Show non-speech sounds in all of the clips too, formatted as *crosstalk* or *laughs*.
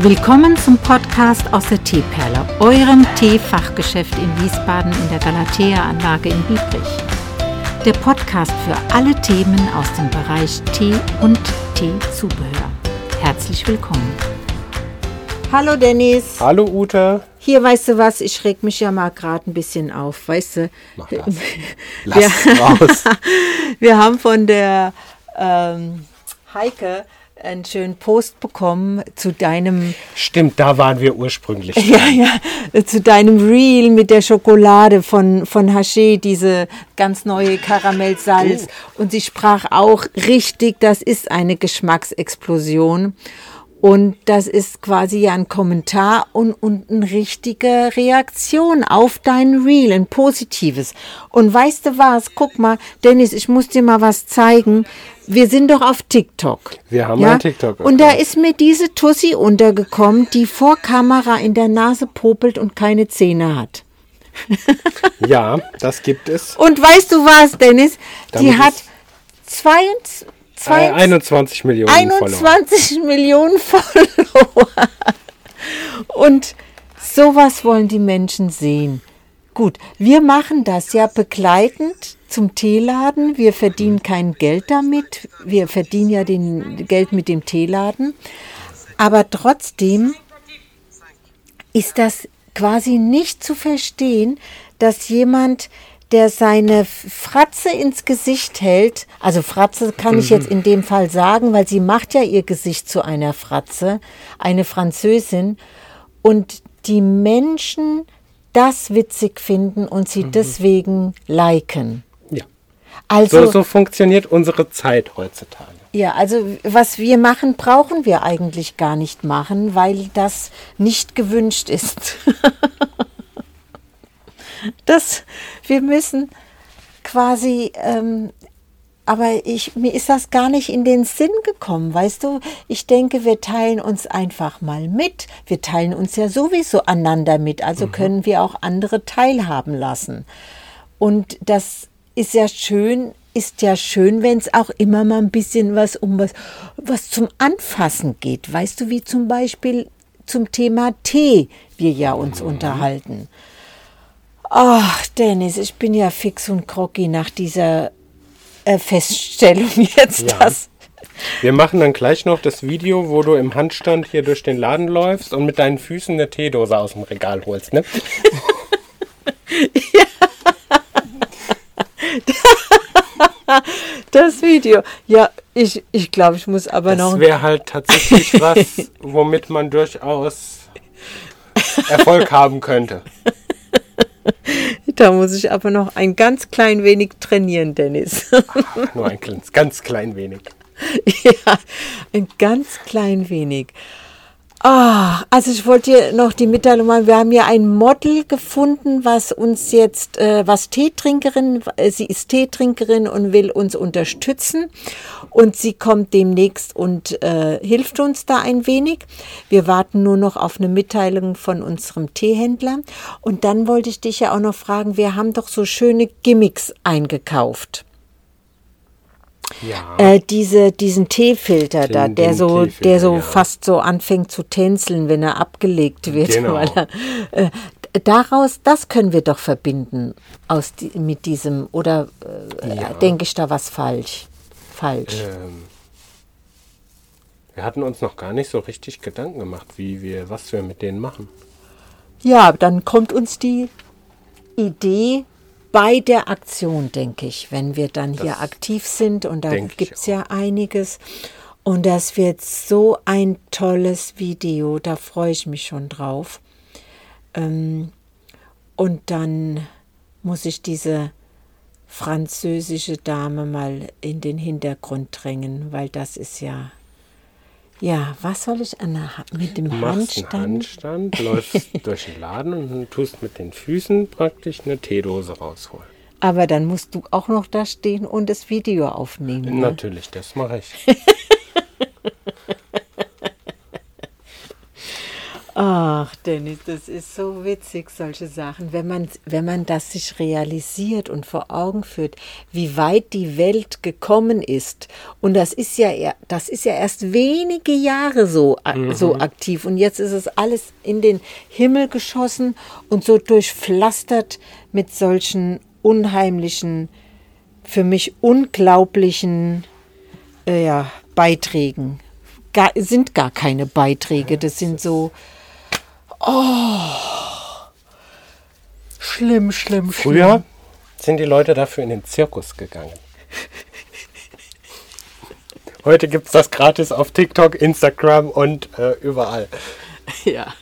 Willkommen zum Podcast aus der Teeperle, eurem Teefachgeschäft in Wiesbaden in der Galatea-Anlage in Biebrich. Der Podcast für alle Themen aus dem Bereich Tee und Teezubehör. Herzlich willkommen. Hallo Dennis. Hallo Ute. Hier, weißt du was, ich reg mich ja mal gerade ein bisschen auf, weißt du. Mach das. Lass raus. *laughs* Wir haben von der ähm, Heike einen schönen Post bekommen zu deinem, Stimmt, da waren wir ursprünglich. *laughs* ja, ja, zu deinem Reel mit der Schokolade von, von Haché, diese ganz neue Karamellsalz. Und sie sprach auch richtig, das ist eine Geschmacksexplosion. Und das ist quasi ja ein Kommentar und, und eine richtige Reaktion auf dein Reel, ein positives. Und weißt du was? Guck mal, Dennis, ich muss dir mal was zeigen. Wir sind doch auf TikTok. Wir haben ja? einen TikTok. Und da ist mir diese Tussi untergekommen, die vor Kamera in der Nase popelt und keine Zähne hat. ja, das gibt es. Und weißt du was, Dennis? Damit die hat 22, zwei, äh, 21 Millionen 21 Follower. *laughs* Millionen Follower. Und sowas wollen die Menschen sehen. Gut, wir machen das ja begleitend zum Teeladen. Wir verdienen kein Geld damit. Wir verdienen ja den Geld mit dem Teeladen. Aber trotzdem ist das quasi nicht zu verstehen, dass jemand der seine Fratze ins Gesicht hält, also Fratze kann ich jetzt in dem Fall sagen, weil sie macht ja ihr Gesicht zu einer Fratze, eine Französin, und die Menschen das witzig finden und sie deswegen liken. Ja. Also, So, so funktioniert unsere Zeit heutzutage. ja, also was wir machen, brauchen wir eigentlich gar nicht machen, weil das nicht gewünscht ist. *laughs* das, wir müssen quasi, ähm, aber ich, mir ist das gar nicht in den Sinn gekommen, weißt du? Ich denke, wir teilen uns einfach mal mit. Wir teilen uns ja sowieso einander mit, also können wir auch andere teilhaben lassen. Und das ist ja schön, ist ja schön, wenn es auch immer mal ein bisschen was um was, was zum Anfassen geht. Weißt du, wie zum Beispiel zum Thema Tee wir ja uns unterhalten. Ach, Dennis, ich bin ja fix und groggy nach dieser äh, Feststellung *laughs* jetzt, Ja. dass Wir machen dann gleich noch das Video, wo du im Handstand hier durch den Laden läufst und mit deinen Füßen eine Teedose aus dem Regal holst, ne? *laughs* das Video, ja, ich, ich glaube, ich muss aber noch Das wäre halt tatsächlich *laughs* was, womit man durchaus Erfolg haben könnte. Da muss ich aber noch ein ganz klein wenig trainieren, Dennis. *laughs* Nur ein kleines, ganz klein wenig. ja, ein ganz klein wenig. Ah, also ich wollte dir noch die Mitteilung machen, wir haben ja ein Model gefunden, was uns jetzt, äh, was Teetrinkerin, äh, sie ist Teetrinkerin und will uns unterstützen und sie kommt demnächst und äh, hilft uns da ein wenig. Wir warten nur noch auf eine Mitteilung von unserem Teehändler und dann wollte ich dich ja auch noch fragen, wir haben doch so schöne Gimmicks eingekauft. Ja. Äh, diese, diesen Teefilter da, der so, Teefilter, der so ja. fast so anfängt zu tänzeln, wenn er abgelegt wird. Genau. Er, äh, daraus, das können wir doch verbinden aus die, mit diesem, oder äh, Ja. denke ich da was falsch? Falsch. Ähm, wir hatten uns noch gar nicht so richtig Gedanken gemacht, wie wir, was wir mit denen machen. Ja, dann kommt uns die Idee bei der Aktion, denke ich, wenn wir dann hier Das aktiv sind und da gibt es ja einiges. Und das wird so ein tolles Video, da freue ich mich schon drauf. Ähm, und dann muss ich diese französische Dame mal in den Hintergrund drängen, weil das ist ja, ja, was soll ich an der, mit dem Du machst einen Handstand? Handstand, läufst *laughs* durch den Laden und tust mit den Füßen praktisch eine Teedose rausholen. Aber dann musst du auch noch da stehen und das Video aufnehmen. Ne? Natürlich, das mache ich. *laughs* Ach, Dennis, das ist so witzig, solche Sachen. Wenn man, wenn man das sich realisiert und vor Augen führt, wie weit die Welt gekommen ist. Und das ist ja, das ist ja erst wenige Jahre so, so aktiv. Und jetzt ist es alles in den Himmel geschossen und so durchpflastert mit solchen unheimlichen, für mich unglaublichen äh, ja, Beiträgen. Gar, sind gar keine Beiträge, das sind so. Oh, schlimm, schlimm, schlimm. Früher sind die Leute dafür in den Zirkus gegangen. Heute gibt es das gratis auf TikTok, Instagram und äh, überall. *laughs* Ja.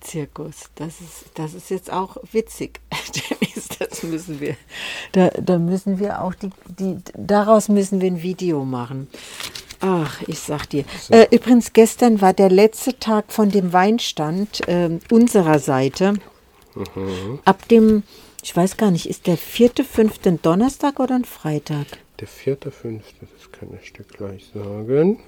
Zirkus, das ist, das ist jetzt auch witzig, *laughs* das müssen wir, da, da müssen wir auch die, die, daraus müssen wir ein Video machen. Ach, ich sag dir. Äh, übrigens, gestern war der letzte Tag von dem Weinstand ähm, unserer Seite. Ab dem, ich weiß gar nicht, ist der vierte, fünfte Donnerstag oder ein Freitag? Der vierte, fünfte, das kann ich dir gleich sagen.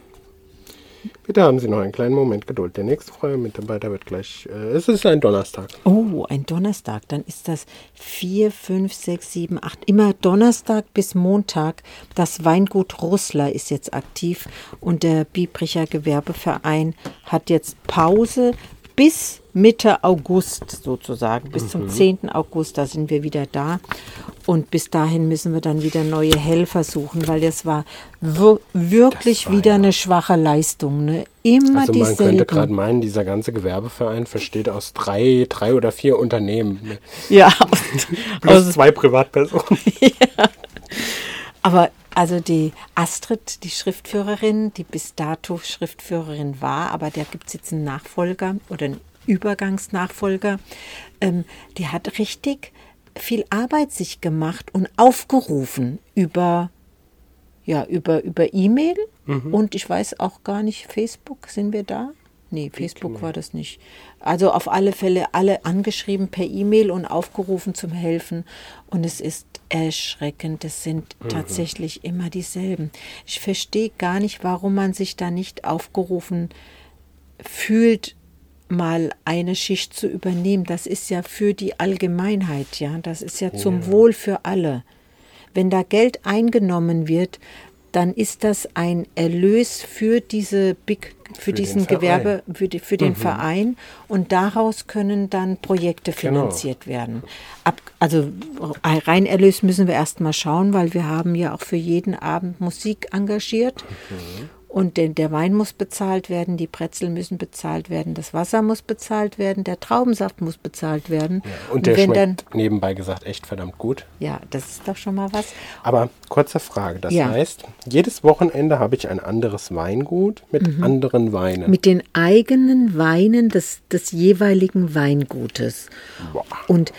Bitte haben Sie noch einen kleinen Moment Geduld. Der nächste freie Mitarbeiter wird gleich. Äh, es ist ein Donnerstag. Oh, ein Donnerstag. Dann ist das 4, 5, 6, 7, 8. Immer Donnerstag bis Montag. Das Weingut Russler ist jetzt aktiv und der Biebricher Gewerbeverein hat jetzt Pause bis Mitte August sozusagen. Bis zum 10. August, da sind wir wieder da. Und bis dahin müssen wir dann wieder neue Helfer suchen, weil das war wir wirklich Das war wieder ja- eine schwache Leistung. Ne? Immer Also man könnte gerade meinen, dieser ganze Gewerbeverein besteht aus drei, drei oder vier Unternehmen. ne? ja, *laughs* Plus zwei Privatpersonen. *laughs* Aber also die Astrid, die Schriftführerin, die bis dato Schriftführerin war, aber da gibt es jetzt einen Nachfolger oder einen Übergangsnachfolger, ähm, die hat richtig viel Arbeit sich gemacht und aufgerufen über ja, über, über E-Mail und ich weiß auch gar nicht, Facebook, sind wir da? Nee, Facebook war das nicht. Also auf alle Fälle alle angeschrieben per E-Mail und aufgerufen zum Helfen. Und es ist erschreckend. Es sind tatsächlich immer dieselben. Ich verstehe gar nicht, warum man sich da nicht aufgerufen fühlt, mal eine Schicht zu übernehmen. Das ist ja für die Allgemeinheit, ja. Das ist ja zum Wohl für alle. Wenn da Geld eingenommen wird, dann ist das ein Erlös für diese Big, für, Für diesen. Gewerbe, für, die, für den Verein und daraus können dann Projekte Genau. finanziert werden. Ab, also rein Erlös müssen wir erst mal schauen, weil wir haben ja auch für jeden Abend Musik engagiert. Und der, der Wein muss bezahlt werden, die Brezel müssen bezahlt werden, das Wasser muss bezahlt werden, der Traubensaft muss bezahlt werden. Und der wenn schmeckt nebenbei gesagt echt verdammt gut. ja, das ist doch schon mal was. Aber kurze Frage. Das Ja. heißt, jedes Wochenende habe ich ein anderes Weingut mit anderen Weinen. Mit den eigenen Weinen des, des jeweiligen Weingutes. Boah. Und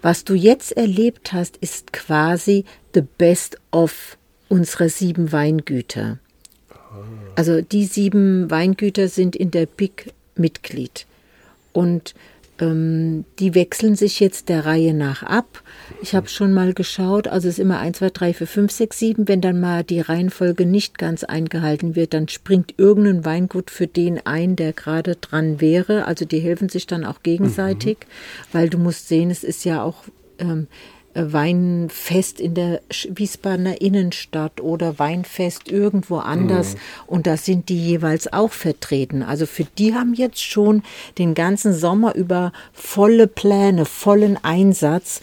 was du jetzt erlebt hast, ist quasi the best of unserer sieben Weingüter. Also die sieben Weingüter sind in der BIC Mitglied. Und ähm, die wechseln sich jetzt der Reihe nach ab. Ich habe schon mal geschaut, also es ist immer 1, 2, 3, 4, 5, 6, 7. Wenn dann mal die Reihenfolge nicht ganz eingehalten wird, dann springt irgendein Weingut für den ein, der gerade dran wäre. Also die helfen sich dann auch gegenseitig, weil du musst sehen, es ist ja auch ähm, Weinfest in der Wiesbadener Innenstadt oder Weinfest irgendwo anders und da sind die jeweils auch vertreten. Also für die haben jetzt schon den ganzen Sommer über volle Pläne, vollen Einsatz.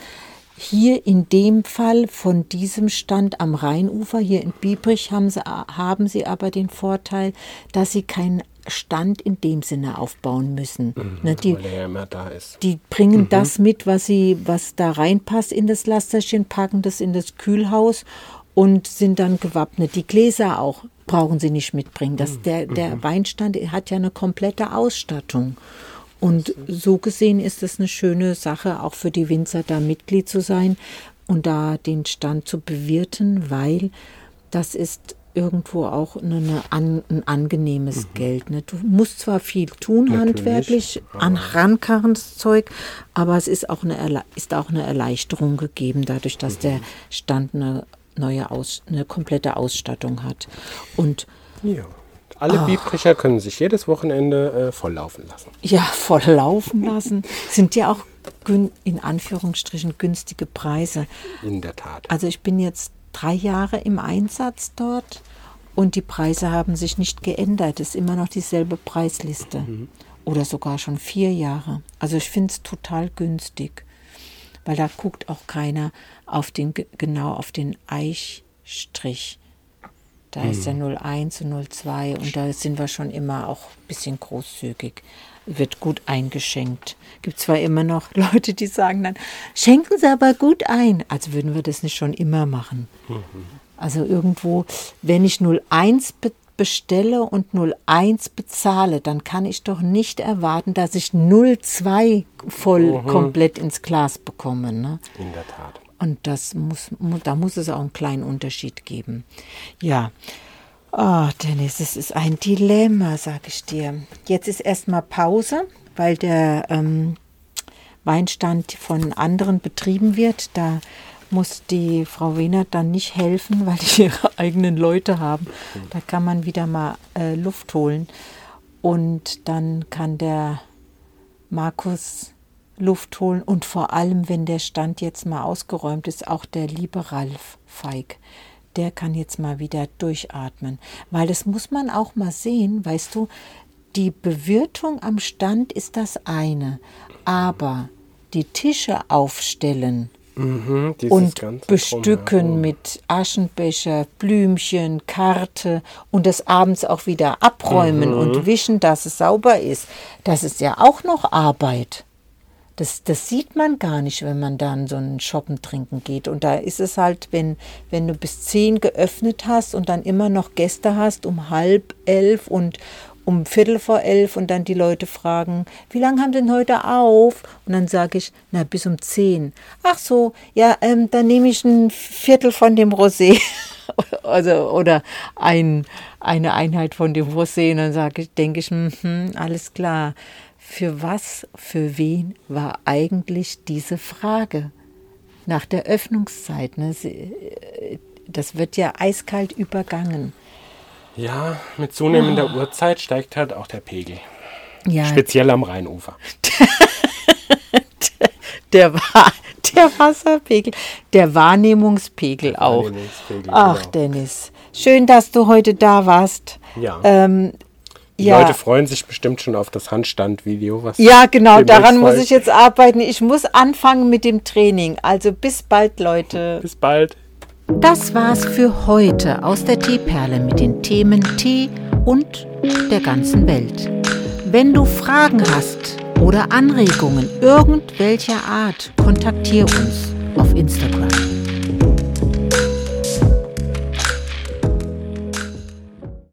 Hier in dem Fall von diesem Stand am Rheinufer, hier in Biebrich, haben sie, haben sie aber den Vorteil, dass sie keinen Stand in dem Sinne aufbauen müssen. Ne, die, weil er ja immer da ist. die bringen das mit, was sie, was da reinpasst in das Lasterchen, packen das in das Kühlhaus und sind dann gewappnet. Die Gläser auch brauchen sie nicht mitbringen. Das, der, der Weinstand hat ja eine komplette Ausstattung. Und so gesehen ist es eine schöne Sache, auch für die Winzer da Mitglied zu sein und da den Stand zu bewirten, weil das ist irgendwo auch eine, eine ein angenehmes Geld. Ne? Du musst zwar viel tun, Natürlich, handwerklich, an Rankarrenszeug, aber es ist auch, eine, Erle- ist auch eine Erleichterung gegeben, dadurch, dass der Stand eine neue Aus, eine komplette Ausstattung hat. Und Ja. Alle Biebricher können sich jedes Wochenende äh, volllaufen lassen. Ja, voll laufen lassen. Sind ja auch in Anführungsstrichen günstige Preise. In der Tat. Also ich bin jetzt drei Jahre im Einsatz dort und die Preise haben sich nicht geändert. Es ist immer noch dieselbe Preisliste. Oder sogar schon vier Jahre. Also ich finde es total günstig. Weil da guckt auch keiner auf den, ge- genau auf den Eichstrich. Da ist der 01 und 02 und da sind wir schon immer auch ein bisschen großzügig. Wird gut eingeschenkt. Gibt zwar immer noch *laughs* Leute, die sagen dann, schenken Sie aber gut ein. Als würden wir das nicht schon immer machen. Also irgendwo, wenn ich 01 be bestelle und 01 bezahle, dann kann ich doch nicht erwarten, dass ich 02 voll komplett ins Glas bekomme. Ne? In der Tat. Und das muss, mu- da muss es auch einen kleinen Unterschied geben. Ja. Oh, Dennis, es ist ein Dilemma, sag ich dir. Jetzt ist erstmal Pause, weil der ähm, Weinstand von anderen betrieben wird. Da muss die Frau Wehnert dann nicht helfen, weil die *laughs* ihre eigenen Leute haben. Da kann man wieder mal äh, Luft holen. Und dann kann der Markus Luft holen und vor allem, wenn der Stand jetzt mal ausgeräumt ist, auch der liebe Ralf Feig, der kann jetzt mal wieder durchatmen. Weil das muss man auch mal sehen, weißt du, die Bewirtung am Stand ist das eine, aber die Tische aufstellen Mhm, und bestücken Drumherum. mit Aschenbecher, Blümchen, Karte und das abends auch wieder abräumen Mhm. und wischen, dass es sauber ist. Das ist ja auch noch Arbeit. Das, das sieht man gar nicht, wenn man dann so einen Shoppen trinken geht. Und da ist es halt, wenn, wenn du bis zehn geöffnet hast und dann immer noch Gäste hast um halb elf und um Viertel vor elf und dann die Leute fragen, wie lange haben denn heute auf? Und dann sage ich, na, bis um zehn. Ach so, ja, ähm, dann nehme ich ein Viertel von dem Rosé. *laughs* also, oder ein, eine Einheit von dem Rosé. Und dann sage ich, denke ich, mhm, alles klar. Für was, für wen war eigentlich diese Frage? Nach der Öffnungszeit. Ne? Äh, Das wird ja eiskalt übergangen. Ja, mit zunehmender Uhrzeit steigt halt auch der Pegel. Ja, Speziell am Rheinufer. *laughs* der, war, der Wasserpegel, der Wahrnehmungspegel auch. Wahrnehmungspegel, Ach, genau. Dennis, schön, dass du heute da warst. Ja. Ähm, Die ja. Leute freuen sich bestimmt schon auf das Handstand-Video. was Ja, genau, daran muss ich jetzt arbeiten. Ich muss anfangen mit dem Training. Also bis bald, Leute. *laughs* Bis bald. Das war's für heute aus der Teeperle mit den Themen Tee und der ganzen Welt. Wenn du Fragen hast oder Anregungen irgendwelcher Art, kontaktiere uns auf Instagram.